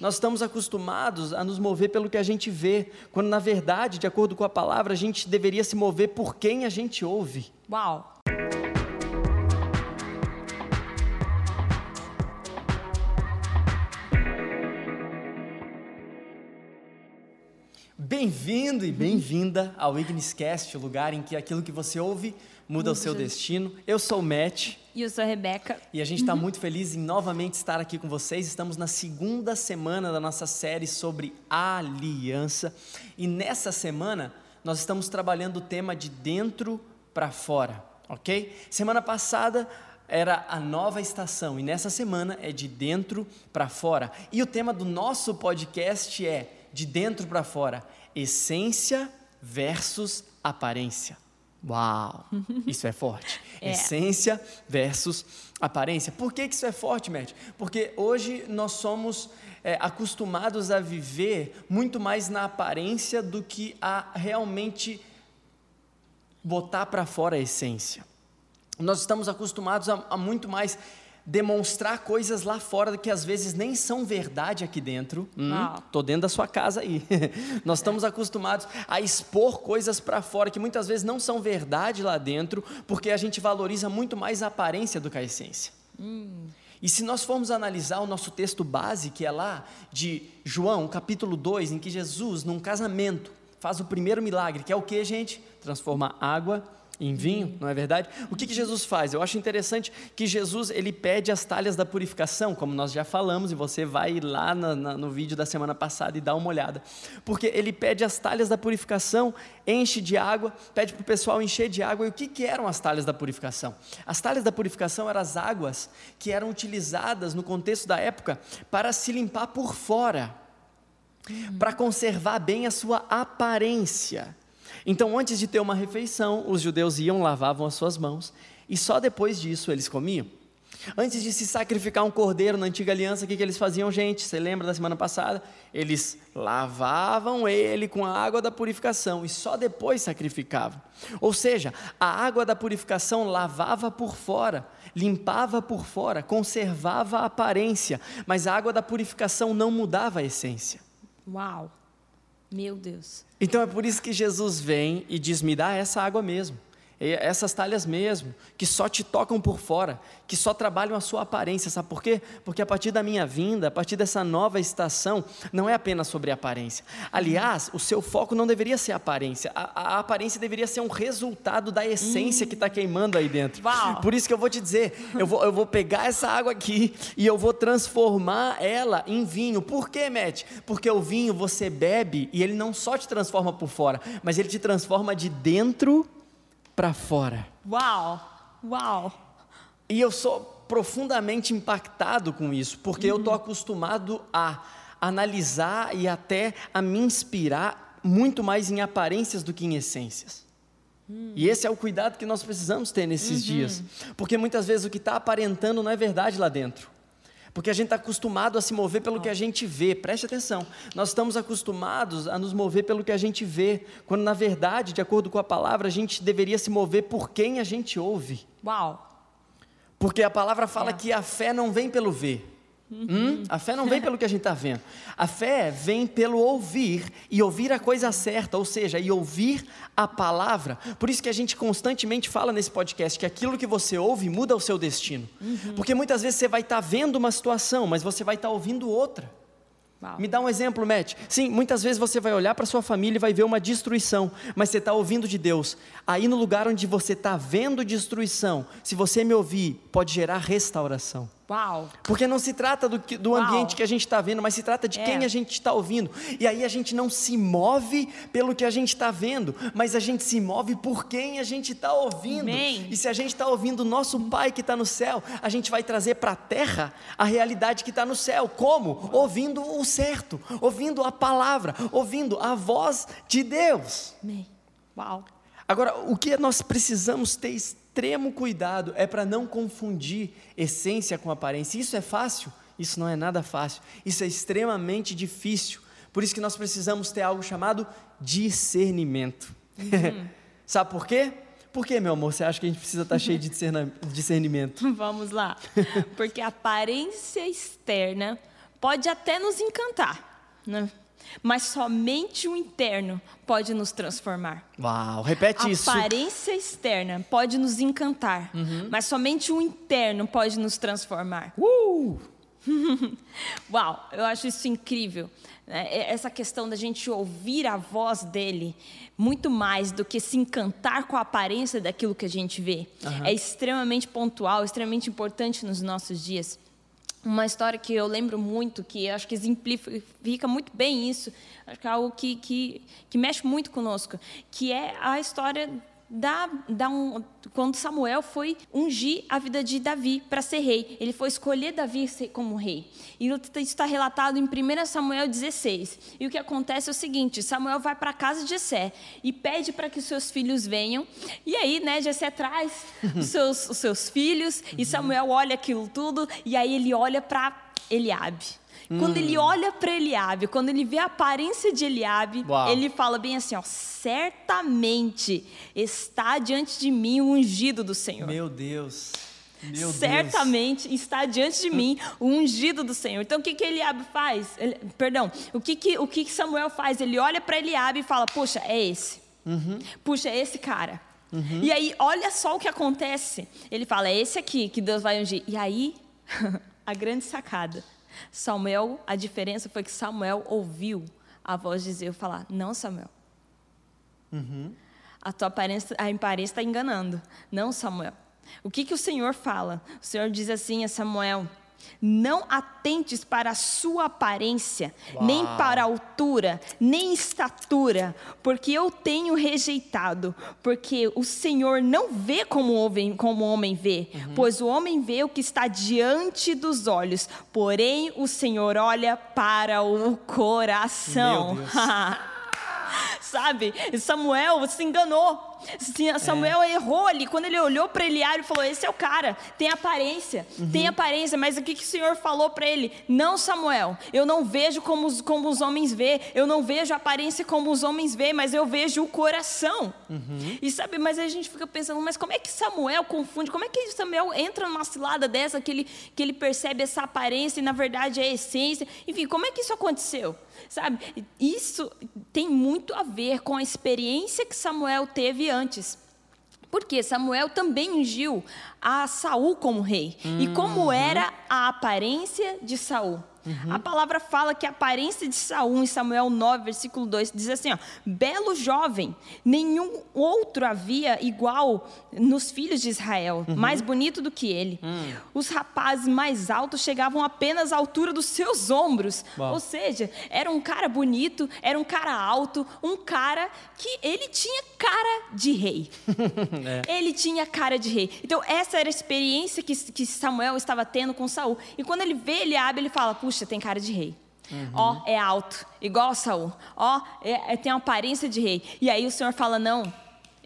Nós estamos acostumados a nos mover pelo que a gente vê, quando na verdade, de acordo com a palavra, a gente deveria se mover por quem a gente ouve. Uau! Bem-vindo e bem-vinda ao Igniscast, o lugar em que aquilo que você ouve muda o seu destino. Eu sou o Matt. E eu sou a Rebeca. E a gente está muito feliz em novamente estar aqui com vocês. Estamos na segunda semana da nossa série sobre aliança. E nessa semana nós estamos trabalhando o tema de dentro para fora, ok? Semana passada era a nova estação e nessa semana é de dentro para fora. E o tema do nosso podcast é de dentro para fora, essência versus aparência. Uau, isso é forte. É. Essência versus aparência. Por que, que isso é forte, Matt? Porque hoje nós somos é, acostumados a viver muito mais na aparência do que a realmente botar para fora a essência. Nós estamos acostumados a, a muito mais demonstrar coisas lá fora que às vezes nem são verdade aqui dentro. Hum, Tô dentro da sua casa aí. Nós estamos acostumados a expor coisas para fora que muitas vezes não são verdade lá dentro, porque a gente valoriza muito mais a aparência do que a essência. Hum. E se nós formos analisar o nosso texto base, que é lá de João, capítulo 2, em que Jesus, num casamento, faz o primeiro milagre, que é o que, gente? Transformar água em vinho, não é verdade? O que, que, Jesus faz? Eu acho interessante que Jesus ele pede as talhas da purificação, como nós já falamos, e você vai lá no vídeo da semana passada e dá uma olhada. Porque ele pede as talhas da purificação, enche de água, pede para o pessoal encher de água. E o que, que eram as talhas da purificação? As talhas da purificação eram as águas que eram utilizadas no contexto da época para se limpar por fora, para conservar bem a sua aparência. Então, antes de ter uma refeição, os judeus iam, lavavam as suas mãos e só depois disso eles comiam. Antes de se sacrificar um cordeiro na antiga aliança, o que, que eles faziam, gente? Você lembra da semana passada? Eles lavavam ele com a água da purificação e só depois sacrificavam. Ou seja, a água da purificação lavava por fora, limpava por fora, conservava a aparência, mas a água da purificação não mudava a essência. Uau! Meu Deus. Então é por isso que Jesus vem e diz: me dá essa água mesmo essas talhas mesmo, que só te tocam por fora, que só trabalham a sua aparência, sabe por quê? Porque a partir da minha vinda, a partir dessa nova estação, não é apenas sobre aparência. Aliás, o seu foco não deveria ser a aparência, a, a aparência deveria ser um resultado da essência hum. que está queimando aí dentro. Uau. Por isso que eu vou te dizer, eu vou, eu vou pegar essa água aqui e eu vou transformar ela em vinho. Por quê, Matt? Porque o vinho você bebe e ele não só te transforma por fora, mas ele te transforma de dentro para fora. Uau! Uau! E eu sou profundamente impactado com isso, porque uhum. eu estou acostumado a analisar e até a me inspirar muito mais em aparências do que em essências. Uhum. E esse é o cuidado que nós precisamos ter nesses uhum. dias, porque muitas vezes o que está aparentando não é verdade lá dentro. Porque a gente está acostumado a se mover pelo que a gente vê. Preste atenção. Nós estamos acostumados a nos mover pelo que a gente vê, quando na verdade, de acordo com a palavra, a gente deveria se mover por quem a gente ouve. Uau! Porque a palavra fala é. que a fé não vem pelo ver. Hum? A fé não vem pelo que a gente está vendo. A fé vem pelo ouvir e ouvir a coisa certa, ou seja, e ouvir a palavra. Por isso que a gente constantemente fala nesse podcast que aquilo que você ouve muda o seu destino. Uhum. Porque muitas vezes você vai estar tá vendo uma situação, mas você vai estar tá ouvindo outra. Uau. Me dá um exemplo, Matt. Sim, muitas vezes você vai olhar para sua família e vai ver uma destruição, mas você está ouvindo de Deus. Aí no lugar onde você está vendo destruição, se você me ouvir, pode gerar restauração. Uau. Porque não se trata do, do ambiente que a gente está vendo, mas se trata de é. quem a gente está ouvindo. E aí a gente não se move pelo que a gente está vendo, mas a gente se move por quem a gente está ouvindo. Amém. E se a gente está ouvindo o nosso Pai que está no céu, a gente vai trazer para a terra a realidade que está no céu. Como? Ouvindo o certo, ouvindo a palavra, ouvindo a voz de Deus. Amém. Uau. Agora, o que nós precisamos ter extremo cuidado é para não confundir essência com aparência. Isso é fácil? Isso não é nada fácil. Isso é extremamente difícil. Por isso que nós precisamos ter algo chamado discernimento. Uhum. Sabe por quê? Por que, meu amor, você acha que a gente precisa estar tá cheio de discernimento? Vamos lá. Porque a aparência externa pode até nos encantar, né? Mas somente o interno pode nos transformar. Uau, repete a isso. A aparência externa pode nos encantar, uhum. mas somente o interno pode nos transformar. Uh! Uau, eu acho isso incrível. Né? Essa questão da gente ouvir a voz dele muito mais do que se encantar com a aparência daquilo que a gente vê. Uhum. É extremamente pontual, extremamente importante nos nossos dias. Uma história que eu lembro muito, que acho que exemplifica muito bem isso, acho que é algo que, que, que mexe muito conosco, que é a história da, da um, quando Samuel foi ungir a vida de Davi para ser rei. Ele foi escolher Davi como rei. E isso está relatado em 1 Samuel 16. E o que acontece é o seguinte: Samuel vai para a casa de Jessé e pede para que os seus filhos venham. E aí, né, Jessé traz os seus, os seus filhos e Samuel olha aquilo tudo e aí ele olha para Eliabe. Quando ele hum. olha para Eliabe, quando ele vê a aparência de Eliabe, Uau. ele fala bem assim, ó, certamente está diante de mim o ungido do Senhor. Meu Deus. Meu certamente Deus. está diante de mim o ungido do Senhor. Então o que que Eliabe faz? Ele, perdão, o que que o que que Samuel faz? Ele olha para Eliabe e fala: "Puxa, é esse. Uhum. Puxa, é esse cara." Uhum. E aí, olha só o que acontece. Ele fala: "É esse aqui que Deus vai ungir." E aí, a grande sacada. Samuel, a diferença foi que Samuel ouviu a voz de Deus falar: Não, Samuel. Uhum. A tua aparência está enganando. Não, Samuel. O que, que o Senhor fala? O Senhor diz assim a Samuel: não atentes para a sua aparência, Uau. nem para a altura, nem estatura, porque eu tenho rejeitado, porque o Senhor não vê como o homem, como o homem vê, uhum. pois o homem vê o que está diante dos olhos, porém o Senhor olha para o coração. Sabe? Samuel se enganou. Samuel é. errou ali. Quando ele olhou para Eliabe e falou: Esse é o cara, tem aparência, uhum. tem aparência. Mas o que, que o Senhor falou para ele? Não, Samuel, eu não vejo como os, como os homens vê, eu não vejo a aparência como os homens vê, mas eu vejo o coração. Uhum. E sabe, mas a gente fica pensando: Mas como é que Samuel confunde? Como é que Samuel entra numa cilada dessa que ele, que ele percebe essa aparência e na verdade é a essência? Enfim, como é que isso aconteceu? Sabe, isso tem muito a ver com a experiência que Samuel teve antes. Porque Samuel também ungiu a Saul como rei. E como uhum. era a aparência de Saul? Uhum. A palavra fala que a aparência de Saul, em Samuel 9, versículo 2, diz assim: ó, belo jovem, nenhum outro havia igual nos filhos de Israel, uhum. mais bonito do que ele. Uhum. Os rapazes mais altos chegavam apenas à altura dos seus ombros. Uau. Ou seja, era um cara bonito, era um cara alto, um cara que ele tinha cara de rei. é. Ele tinha cara de rei. Então, essa era a experiência que, que Samuel estava tendo com Saul. E quando ele vê Eliabe, ele fala: puxa, tem cara de rei. Uhum. Ó, é alto, igual Saul. Ó, é, é, tem aparência de rei. E aí o Senhor fala: não,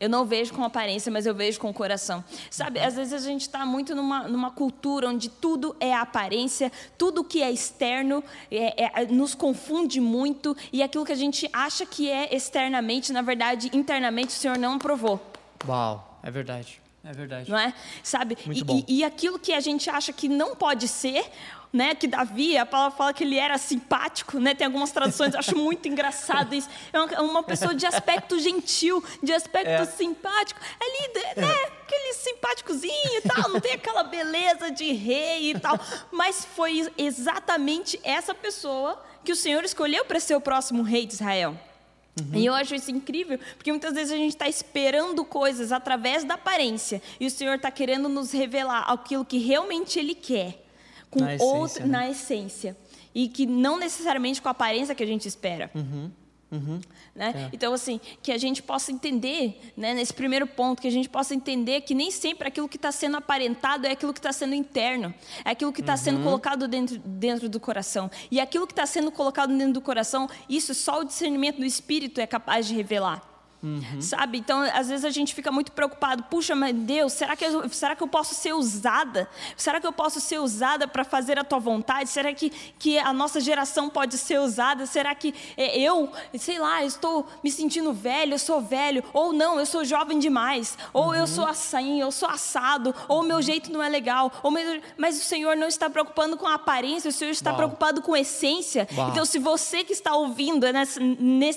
eu não vejo com aparência, mas eu vejo com o coração. Sabe, às vezes a gente está muito numa, numa cultura onde tudo é aparência, tudo que é externo é, é, nos confunde muito e aquilo que a gente acha que é externamente, na verdade, internamente o Senhor não provou. Uau, é verdade. É verdade. Não é? Sabe? E, e, aquilo que a gente acha que não pode ser, né? Que Davi, a palavra fala que ele era simpático, né? Tem algumas traduções, eu acho muito engraçado isso. É uma pessoa de aspecto gentil, de aspecto é. simpático. Ali, né? É. Aquele simpáticozinho e tal, não tem aquela beleza de rei e tal. Mas foi exatamente essa pessoa que o Senhor escolheu para ser o próximo rei de Israel. Uhum. E eu acho isso incrível, porque muitas vezes a gente está esperando coisas através da aparência, e o Senhor está querendo nos revelar aquilo que realmente Ele quer, com na outra, essência, né? na essência, e que não necessariamente com a aparência que a gente espera. Uhum. Uhum. Né? É. Então, assim, que a gente possa entender, né, nesse primeiro ponto, que a gente possa entender que nem sempre aquilo que está sendo aparentado é aquilo que está sendo interno, é aquilo que está uhum. sendo colocado dentro, dentro do coração. E aquilo que está sendo colocado dentro do coração, isso só o discernimento do Espírito é capaz de revelar. Sabe? Então, às vezes a gente fica muito preocupado. Puxa, mas Deus, será que eu, será que eu posso ser usada? Será que eu posso ser usada para fazer a tua vontade? Será que, que a nossa geração pode ser usada? Será que é, eu, sei lá, estou me sentindo velho, eu sou velho? Ou não, eu sou jovem demais? Ou uhum. eu sou assim, eu sou assado? Ou o meu jeito não é legal? Ou meu, mas o Senhor não está preocupando com a aparência, o Senhor está Uau. preocupado com a essência. Uau. Então, se você que está ouvindo nessa,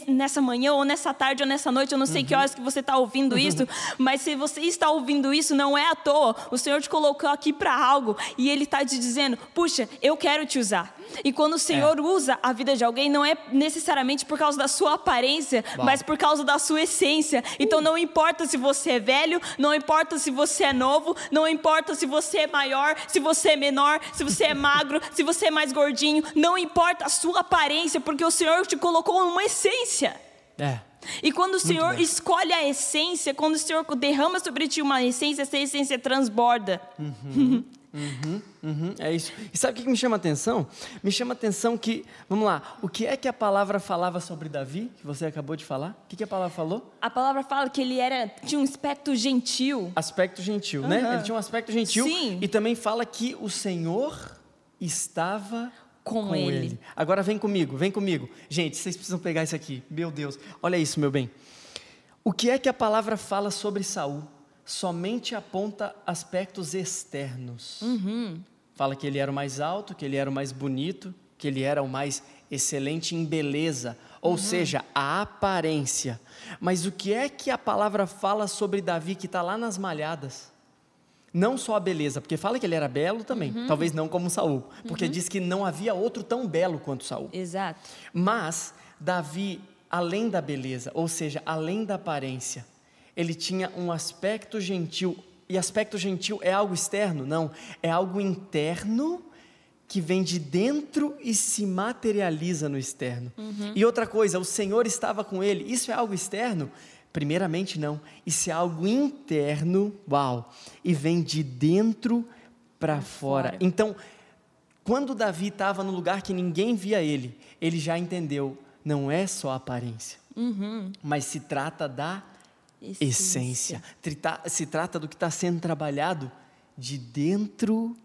nessa manhã, ou nessa tarde, ou nessa noite, eu não sei uhum. que horas que você está ouvindo uhum. isso, mas se você está ouvindo isso, não é à toa. O Senhor te colocou aqui para algo e Ele está te dizendo: puxa, eu quero te usar. E quando o Senhor é. usa a vida de alguém, não é necessariamente por causa da sua aparência, mas por causa da sua essência. Então não importa se você é velho, não importa se você é novo, não importa se você é maior, se você é menor, se você é magro, se você é mais gordinho, não importa a sua aparência, porque o Senhor te colocou uma essência. É. E quando o Senhor escolhe a essência, quando o Senhor derrama sobre ti uma essência, essa essência transborda. Uhum, uhum, uhum, é isso. E sabe o que me chama a atenção? Me chama a atenção que, vamos lá, o que é que a palavra falava sobre Davi, que você acabou de falar? O que, que a palavra falou? A palavra fala que ele era, tinha um aspecto gentil. Aspecto gentil, né? Ele tinha um aspecto gentil. Sim. E também fala que o Senhor estava com, com ele. ele. Agora vem comigo, vem comigo. Gente, vocês precisam pegar isso aqui. Meu Deus, olha isso, meu bem. O que é que a palavra fala sobre Saul? Somente aponta aspectos externos. Uhum. Fala que ele era o mais alto, que ele era o mais bonito, que ele era o mais excelente em beleza, ou uhum. seja, a aparência. Mas o que é que a palavra fala sobre Davi que está lá nas malhadas? Não só a beleza, porque fala que ele era belo também, uhum. talvez não como Saul, porque uhum. diz que não havia outro tão belo quanto Saul. Exato. Mas Davi, além da beleza, ou seja, além da aparência, ele tinha um aspecto gentil. E aspecto gentil é algo externo? Não, é algo interno que vem de dentro e se materializa no externo. Uhum. E outra coisa, o Senhor estava com ele. Isso é algo externo? Primeiramente, não. Isso é algo interno, uau, e vem de dentro para fora. fora. Então, quando Davi estava no lugar que ninguém via ele, ele já entendeu, não é só aparência, uhum. mas se trata da essência. essência. Se trata do que está sendo trabalhado de dentro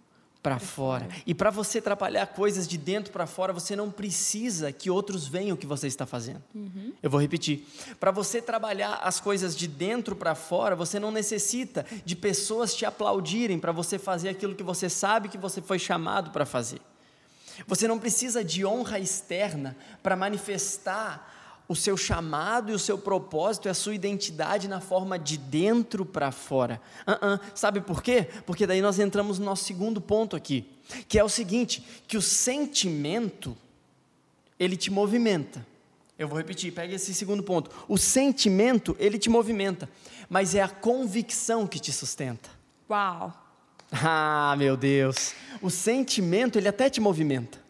para fora. E para você trabalhar coisas de dentro para fora, você não precisa que outros vejam o que você está fazendo. Uhum. Eu vou repetir. Para você trabalhar as coisas de dentro para fora, você não necessita de pessoas te aplaudirem para você fazer aquilo que você sabe que você foi chamado para fazer. Você não precisa de honra externa para manifestar o seu chamado e o seu propósito e a sua identidade na forma de dentro para fora. Uh -uh. Sabe por quê? Porque daí nós entramos no nosso segundo ponto aqui, que é o seguinte, que o sentimento ele te movimenta. Eu vou repetir, pega esse segundo ponto. O sentimento, ele te movimenta, mas é a convicção que te sustenta. Uau. Ah, meu Deus. O sentimento, ele até te movimenta.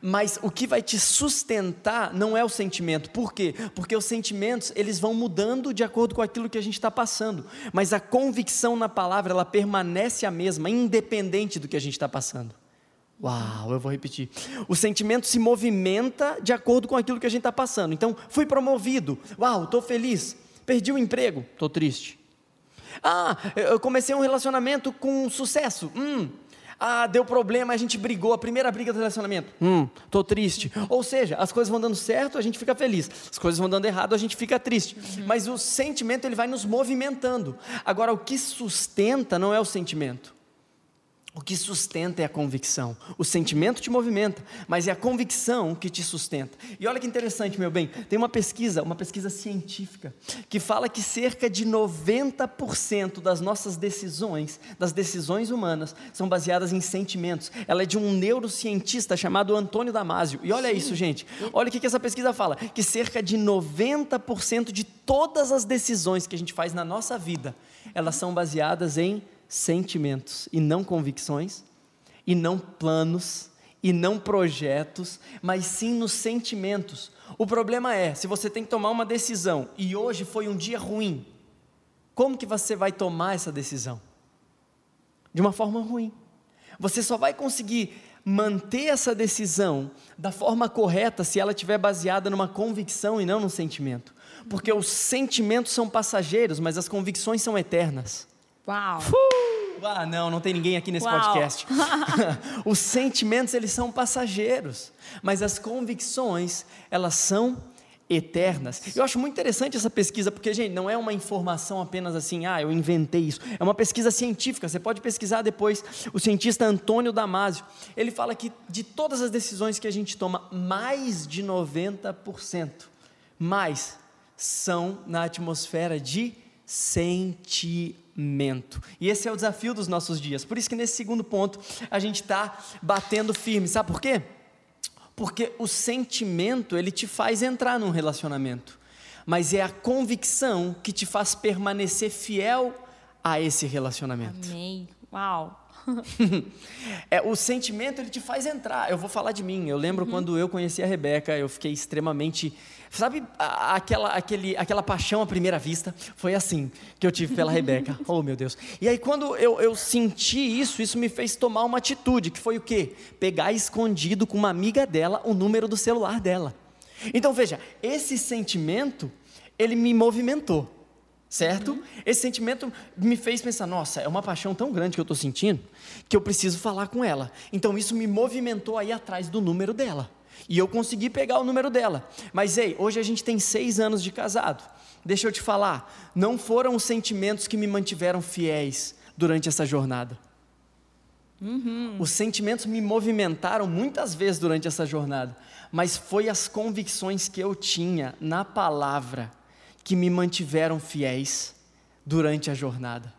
Mas o que vai te sustentar não é o sentimento. Por quê? Porque os sentimentos, eles vão mudando de acordo com aquilo que a gente está passando. Mas a convicção na palavra, ela permanece a mesma, independente do que a gente está passando. Uau, eu vou repetir. O sentimento se movimenta de acordo com aquilo que a gente está passando. Então, fui promovido. Uau, estou feliz. Perdi o emprego. Estou triste. Ah, eu comecei um relacionamento com sucesso. Hum, ah, deu problema, a gente brigou, a primeira briga do relacionamento. Hum, tô triste. Ou seja, as coisas vão dando certo, a gente fica feliz. As coisas vão dando errado, a gente fica triste. Uhum. Mas o sentimento ele vai nos movimentando. Agora, o que sustenta não é o sentimento. O que sustenta é a convicção. O sentimento te movimenta, mas é a convicção que te sustenta. E olha que interessante, meu bem, tem uma pesquisa, uma pesquisa científica, que fala que cerca de 90% das nossas decisões, das decisões humanas, são baseadas em sentimentos. Ela é de um neurocientista chamado Antônio Damasio. E olha Sim. isso, gente. Olha o que essa pesquisa fala: que cerca de 90% de todas as decisões que a gente faz na nossa vida, elas são baseadas em sentimentos e não convicções, e não planos, e não projetos, mas sim nos sentimentos. O problema é, se você tem que tomar uma decisão e hoje foi um dia ruim, como que você vai tomar essa decisão? De uma forma ruim. Você só vai conseguir manter essa decisão da forma correta se ela estiver baseada numa convicção e não num sentimento. Porque os sentimentos são passageiros, mas as convicções são eternas. Uau! Uh! Ah, não, não tem ninguém aqui nesse Uau. podcast. os sentimentos, eles são passageiros, mas as convicções, elas são eternas. Eu acho muito interessante essa pesquisa, porque, gente, não é uma informação apenas assim, ah, eu inventei isso. É uma pesquisa científica, você pode pesquisar depois. O cientista Antônio Damasio, ele fala que de todas as decisões que a gente toma, mais de 90%, mais, são na atmosfera de sentimento. E esse é o desafio dos nossos dias. Por isso que nesse segundo ponto a gente está batendo firme. Sabe por quê? Porque o sentimento ele te faz entrar num relacionamento, mas é a convicção que te faz permanecer fiel a esse relacionamento. Amém. Uau. é, o sentimento ele te faz entrar. Eu vou falar de mim. Eu lembro quando eu conheci a Rebeca, eu fiquei extremamente. Sabe aquela, aquele, aquela paixão à primeira vista? Foi assim que eu tive pela Rebeca. Oh, meu Deus. E aí, quando eu, eu senti isso, isso me fez tomar uma atitude, que foi o quê? Pegar escondido com uma amiga dela o número do celular dela. Então, veja, esse sentimento, ele me movimentou. Certo? Esse sentimento me fez pensar: nossa, é uma paixão tão grande que eu estou sentindo que eu preciso falar com ela. Então isso me movimentou aí atrás do número dela. E eu consegui pegar o número dela. Mas ei, hoje a gente tem seis anos de casado. Deixa eu te falar: não foram os sentimentos que me mantiveram fiéis durante essa jornada. Os sentimentos me movimentaram muitas vezes durante essa jornada, mas foi as convicções que eu tinha na palavra que me mantiveram fiéis durante a jornada.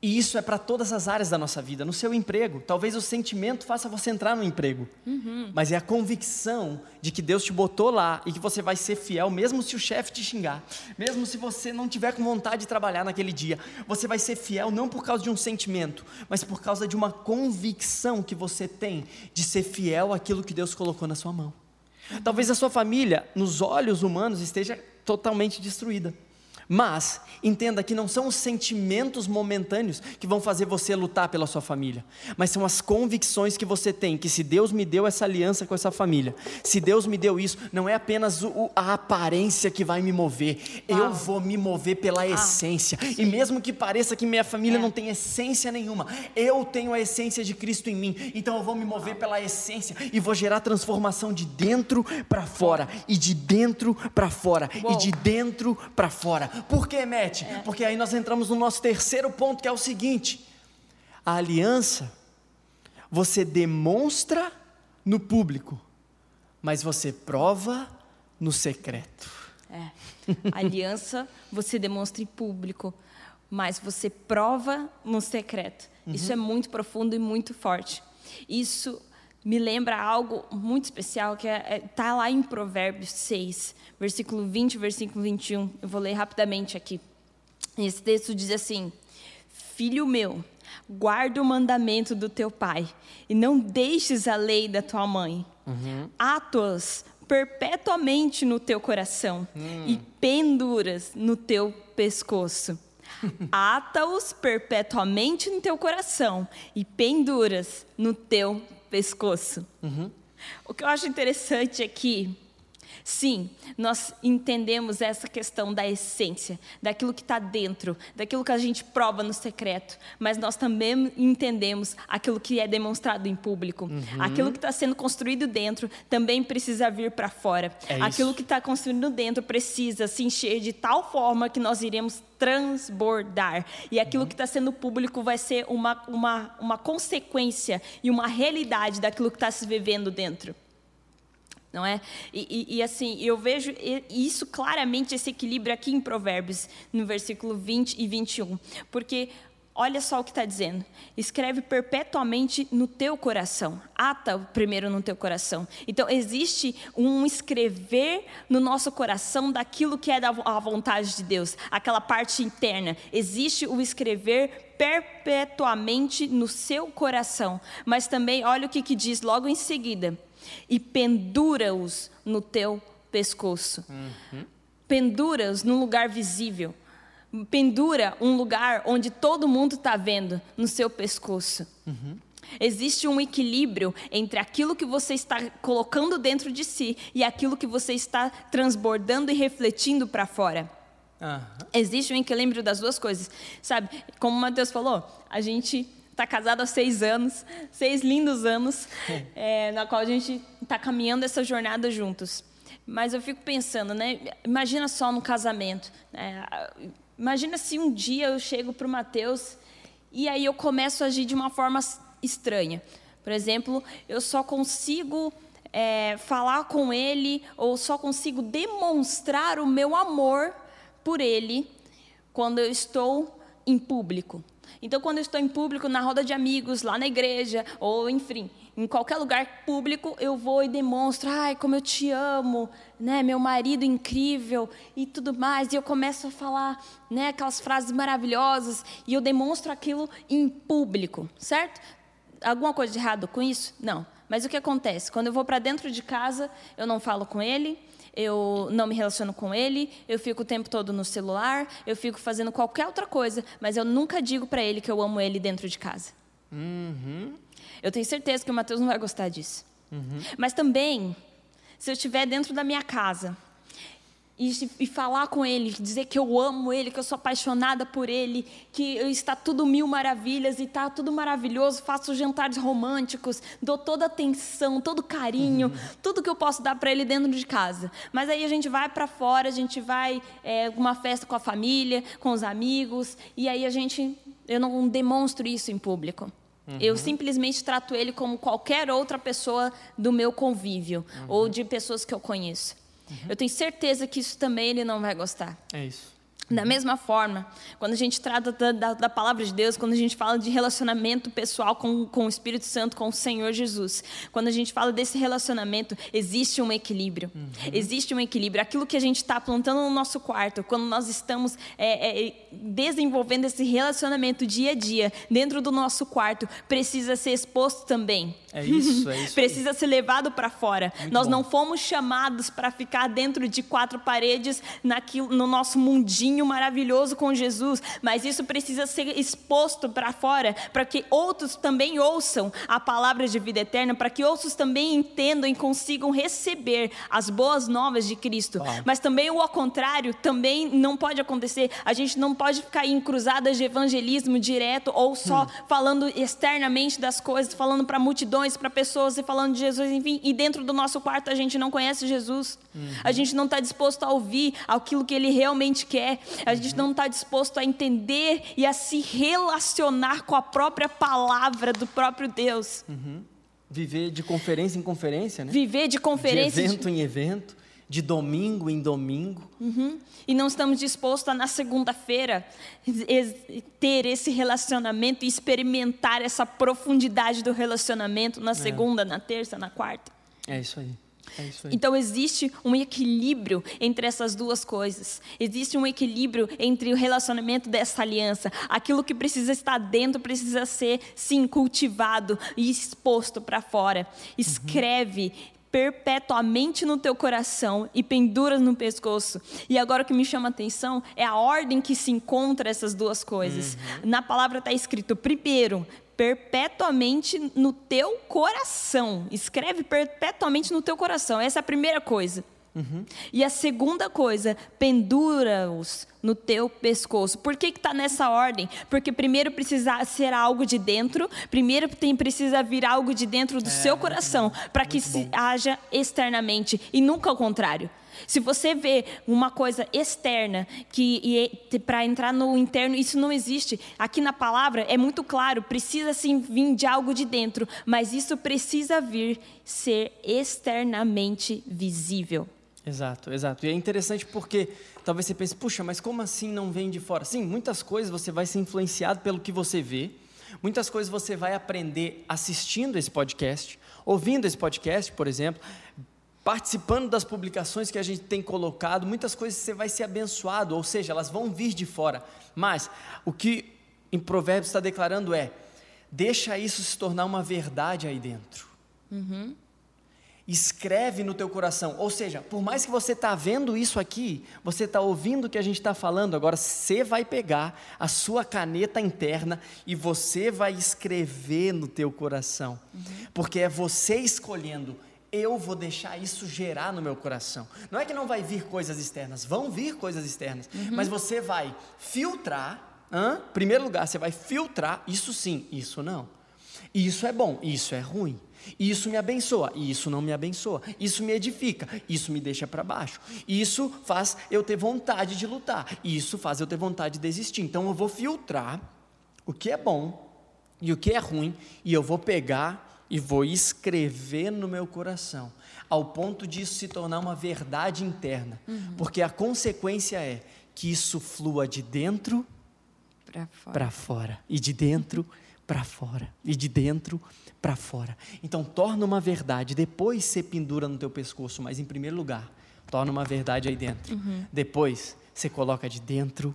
E isso é para todas as áreas da nossa vida. No seu emprego, talvez o sentimento faça você entrar no emprego, mas é a convicção de que Deus te botou lá e que você vai ser fiel, mesmo se o chefe te xingar, mesmo se você não tiver com vontade de trabalhar naquele dia. Você vai ser fiel não por causa de um sentimento, mas por causa de uma convicção que você tem de ser fiel àquilo que Deus colocou na sua mão. Talvez a sua família, nos olhos humanos, esteja totalmente destruída. Mas entenda que não são os sentimentos momentâneos que vão fazer você lutar pela sua família, mas são as convicções que você tem que se Deus me deu essa aliança com essa família, se Deus me deu isso, não é apenas o- a aparência que vai me mover, eu Uau. vou me mover pela essência. E mesmo que pareça que minha família É. não tem essência nenhuma, eu tenho a essência de Cristo em mim. Então eu vou me mover pela essência e vou gerar transformação de dentro para fora e de dentro para fora e Uou. de dentro para fora. Por que, Matt? Porque aí nós entramos no nosso terceiro ponto, que é o seguinte: a aliança você demonstra no público, mas você prova no secreto. É. Aliança você demonstra em público, mas você prova no secreto. Isso é muito profundo e muito forte. Isso me lembra algo muito especial que está é, tá lá em Provérbios 6, versículo 20 versículo 21. Eu vou ler rapidamente aqui. Esse texto diz assim: Filho meu, guarda o mandamento do teu pai e não deixes a lei da tua mãe. Atos perpetuamente no teu coração e penduras no teu pescoço. Ata-os perpetuamente no teu coração e penduras no teu pescoço. O que eu acho interessante aqui Sim, nós entendemos essa questão da essência, daquilo que está dentro, daquilo que a gente prova no secreto, mas nós também entendemos aquilo que é demonstrado em público. Aquilo que está sendo construído dentro também precisa vir para fora. É aquilo que está construído dentro precisa se encher de tal forma que nós iremos transbordar. E aquilo que está sendo público vai ser uma, uma, uma consequência e uma realidade daquilo que está se vivendo dentro não é? E, e- e, assim, eu vejo isso claramente, esse equilíbrio aqui em Provérbios, no versículo 20 e 21. Porque olha só o que está dizendo: escreve perpetuamente no teu coração, ata primeiro no teu coração. Então, existe um escrever no nosso coração daquilo que é da a vontade de Deus, aquela parte interna. Existe o escrever perpetuamente no seu coração. Mas também, olha o que, que diz logo em seguida e pendura-os no teu pescoço. Pendura-os num lugar visível. Pendura um lugar onde todo mundo está vendo no seu pescoço. Existe um equilíbrio entre aquilo que você está colocando dentro de si e aquilo que você está transbordando e refletindo para fora. Uhum. Existe um equilíbrio das duas coisas. Sabe, como o Matheus falou, a gente está casado há seis anos, seis lindos anos, é, na qual a gente está caminhando essa jornada juntos. Mas eu fico pensando, né? Imagina só no casamento. Né? Imagina se um dia eu chego para o Matheus e aí eu começo a agir de uma forma estranha. Por exemplo, eu só consigo é, falar com ele ou só consigo demonstrar o meu amor por ele quando eu estou em público. Então, quando eu estou em público, na roda de amigos, lá na igreja, ou enfim, em qualquer lugar público, eu vou e demonstro, ai, como eu te amo, né, meu marido incrível e tudo mais, e eu começo a falar, né, aquelas frases maravilhosas, e eu demonstro aquilo em público, certo? Alguma coisa de errado com isso? Não. Mas o que acontece? Quando eu vou para dentro de casa, eu não falo com ele, eu não me relaciono com ele, eu fico o tempo todo no celular, eu fico fazendo qualquer outra coisa, mas eu nunca digo para ele que eu amo ele dentro de casa. Uhum. Eu tenho certeza que o Mateus não vai gostar disso. Uhum. Mas também, se eu estiver dentro da minha casa e, e, falar com ele, dizer que eu amo ele, que eu sou apaixonada por ele, que está tudo mil maravilhas e está tudo maravilhoso, faço jantares românticos, dou toda atenção, todo carinho, uhum. tudo que eu posso dar para ele dentro de casa. Mas aí a gente vai para fora, a gente vai é, uma festa com a família, com os amigos, e aí a gente, eu não demonstro isso em público. Uhum. Eu simplesmente trato ele como qualquer outra pessoa do meu convívio uhum. ou de pessoas que eu conheço. Uhum. Eu tenho certeza que isso também ele não vai gostar. É isso. Da mesma forma, quando a gente trata da, da, da, palavra de Deus, quando a gente fala de relacionamento pessoal com, com o Espírito Santo, com o Senhor Jesus, quando a gente fala desse relacionamento, existe um equilíbrio. Uhum. Existe um equilíbrio. Aquilo que a gente está plantando no nosso quarto, quando nós estamos é, é, desenvolvendo esse relacionamento dia a dia, dentro do nosso quarto, precisa ser exposto também. É isso, é isso. precisa ser levado para fora. Muito nós bom. não fomos chamados para ficar dentro de quatro paredes naquilo, no nosso mundinho maravilhoso com Jesus, mas isso precisa ser exposto para fora, para que outros também ouçam a palavra de vida eterna, para que outros também entendam e consigam receber as boas novas de Cristo. Ah. Mas também o ao contrário também não pode acontecer. A gente não pode ficar em cruzadas de evangelismo direto ou só hum. falando externamente das coisas, falando para multidões, para pessoas e falando de Jesus, enfim, e dentro do nosso quarto a gente não conhece Jesus. Uhum. A gente não está disposto a ouvir aquilo que ele realmente quer. A gente não está disposto a entender e a se relacionar com a própria palavra do próprio Deus. Uhum. Viver de conferência em conferência, né? Viver de conferência. De evento em evento, de domingo em domingo. Uhum. E não estamos dispostos a, na segunda-feira, ter esse relacionamento e experimentar essa profundidade do relacionamento na é. segunda, é. na terça, na quarta. É isso aí. É então existe um equilíbrio entre essas duas coisas. Existe um equilíbrio entre o relacionamento dessa aliança. Aquilo que precisa estar dentro precisa ser, sim, cultivado e exposto para fora. Escreve. Uhum. Perpetuamente no teu coração e penduras no pescoço. E agora o que me chama a atenção é a ordem que se encontra essas duas coisas. Uhum. Na palavra está escrito: primeiro, perpetuamente no teu coração. Escreve perpetuamente no teu coração. Essa é a primeira coisa. Uhum. E a segunda coisa, pendura-os no teu pescoço. Por que está nessa ordem? Porque primeiro precisa ser algo de dentro, primeiro tem, precisa vir algo de dentro do é, seu coração, para que se haja externamente, e nunca ao contrário. Se você vê uma coisa externa que para entrar no interno, isso não existe. Aqui na palavra é muito claro, precisa sim vir de algo de dentro, mas isso precisa vir ser externamente visível. Exato, exato. E é interessante porque talvez você pense, puxa, mas como assim não vem de fora? Sim, muitas coisas você vai ser influenciado pelo que você vê, muitas coisas você vai aprender assistindo esse podcast, ouvindo esse podcast, por exemplo, participando das publicações que a gente tem colocado, muitas coisas você vai ser abençoado, ou seja, elas vão vir de fora. Mas o que em Provérbios está declarando é: deixa isso se tornar uma verdade aí dentro. Uhum. Escreve no teu coração. Ou seja, por mais que você está vendo isso aqui, você está ouvindo o que a gente está falando, agora você vai pegar a sua caneta interna e você vai escrever no teu coração. Uhum. Porque é você escolhendo eu vou deixar isso gerar no meu coração. Não é que não vai vir coisas externas, vão vir coisas externas, uhum. mas você vai filtrar. Hein? Primeiro lugar, você vai filtrar isso sim, isso não. Isso é bom, isso é ruim. Isso me abençoa, isso não me abençoa. Isso me edifica, isso me deixa para baixo. Isso faz eu ter vontade de lutar, isso faz eu ter vontade de desistir. Então eu vou filtrar o que é bom e o que é ruim e eu vou pegar e vou escrever no meu coração, ao ponto de isso se tornar uma verdade interna, uhum. porque a consequência é que isso flua de dentro para fora. fora, e de dentro para fora, e de dentro para fora. Então, torna uma verdade, depois você pendura no teu pescoço, mas em primeiro lugar, torna uma verdade aí dentro. Uhum. Depois, você coloca de dentro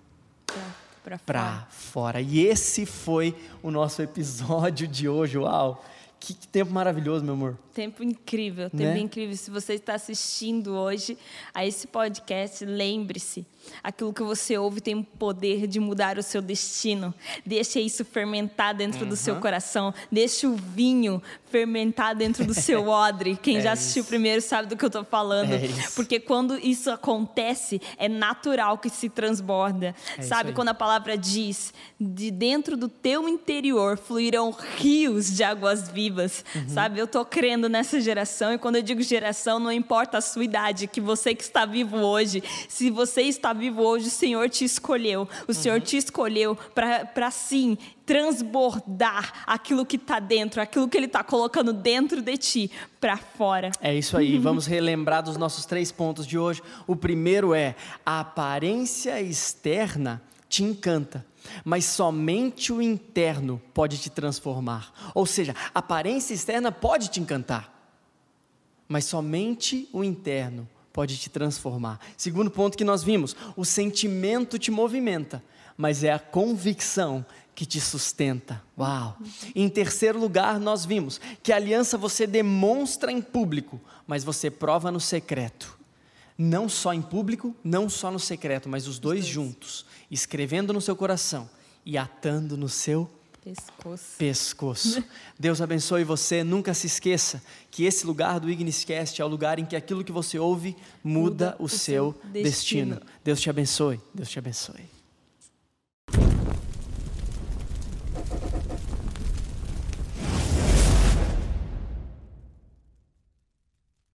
para fora. fora. E esse foi o nosso episódio de hoje. Uau! Que, tempo maravilhoso, meu amor. Tempo incrível, tempo né? incrível. Se você está assistindo hoje a esse podcast, lembre-se: aquilo que você ouve tem o poder de mudar o seu destino. Deixe isso fermentar dentro uhum. do seu coração. Deixe o vinho fermentar dentro do seu odre. Quem é já assistiu isso. primeiro sabe do que eu estou falando. É Porque quando isso acontece, é natural que se transborda. É sabe quando a palavra diz: de dentro do teu interior fluirão rios de águas vivas vivas, uhum. sabe? Eu estou crendo nessa geração e quando eu digo geração, não importa a sua idade, que você que está vivo hoje, se você está vivo hoje, o Senhor te escolheu. O Senhor uhum. te escolheu para sim transbordar aquilo que está dentro, aquilo que Ele está colocando dentro de ti para fora. É isso aí. Vamos relembrar dos nossos três pontos de hoje. O primeiro é a aparência externa te encanta mas somente o interno pode te transformar. Ou seja, a aparência externa pode te encantar, mas somente o interno pode te transformar. Segundo ponto que nós vimos, o sentimento te movimenta, mas é a convicção que te sustenta. Uau! Em terceiro lugar, nós vimos que a aliança você demonstra em público, mas você prova no secreto. Não só em público, não só no secreto, mas os dois, os dois. juntos escrevendo no seu coração e atando no seu pescoço. pescoço. Deus abençoe você. Nunca se esqueça que esse lugar do Igniscast é o lugar em que aquilo que você ouve muda, muda o, o, seu, seu destino. destino. Deus te abençoe. Deus te abençoe.